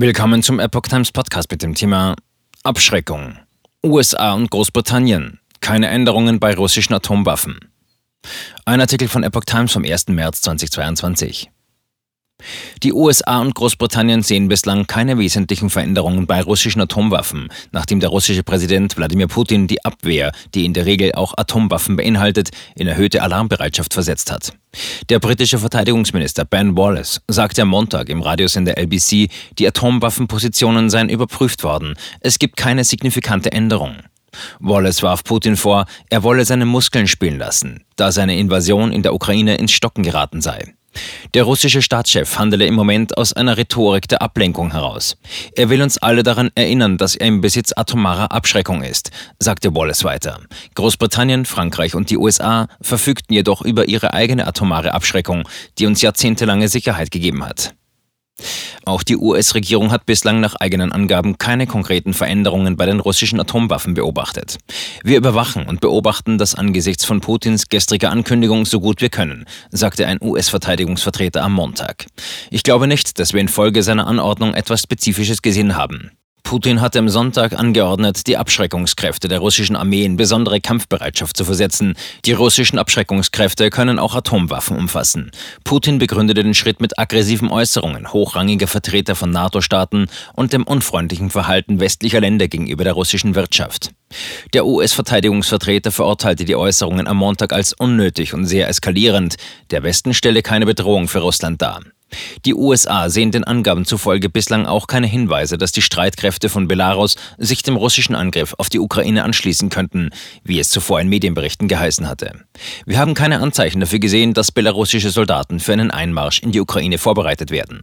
Willkommen zum Epoch Times Podcast mit dem Thema Abschreckung. USA und Großbritannien. Keine Änderungen bei russischen Atomwaffen. Ein Artikel von Epoch Times vom 1. März 2022. Die USA und Großbritannien sehen bislang keine wesentlichen Veränderungen bei russischen Atomwaffen, nachdem der russische Präsident Wladimir Putin die Abwehr, die in der Regel auch Atomwaffen beinhaltet, in erhöhte Alarmbereitschaft versetzt hat. Der britische Verteidigungsminister Ben Wallace sagte am Montag im Radiosender LBC, die Atomwaffenpositionen seien überprüft worden. Es gibt keine signifikante Änderung. Wallace warf Putin vor, er wolle seine Muskeln spielen lassen, da seine Invasion in der Ukraine ins Stocken geraten sei. Der russische Staatschef handele im Moment aus einer Rhetorik der Ablenkung heraus. Er will uns alle daran erinnern, dass er im Besitz atomarer Abschreckung ist, sagte Wallace weiter. Großbritannien, Frankreich und die USA verfügten jedoch über ihre eigene atomare Abschreckung, die uns jahrzehntelange Sicherheit gegeben hat. Auch die US-Regierung hat bislang nach eigenen Angaben keine konkreten Veränderungen bei den russischen Atomwaffen beobachtet. Wir überwachen und beobachten das angesichts von Putins gestriger Ankündigung so gut wir können, sagte ein US-Verteidigungsvertreter am Montag. Ich glaube nicht, dass wir infolge seiner Anordnung etwas Spezifisches gesehen haben. Putin hatte am Sonntag angeordnet, die Abschreckungskräfte der russischen Armee in besondere Kampfbereitschaft zu versetzen. Die russischen Abschreckungskräfte können auch Atomwaffen umfassen. Putin begründete den Schritt mit aggressiven Äußerungen hochrangiger Vertreter von NATO-Staaten und dem unfreundlichen Verhalten westlicher Länder gegenüber der russischen Wirtschaft. Der US-Verteidigungsvertreter verurteilte die Äußerungen am Montag als unnötig und sehr eskalierend. Der Westen stelle keine Bedrohung für Russland dar. Die USA sehen den Angaben zufolge bislang auch keine Hinweise, dass die Streitkräfte von Belarus sich dem russischen Angriff auf die Ukraine anschließen könnten, wie es zuvor in Medienberichten geheißen hatte. Wir haben keine Anzeichen dafür gesehen, dass belarussische Soldaten für einen Einmarsch in die Ukraine vorbereitet werden.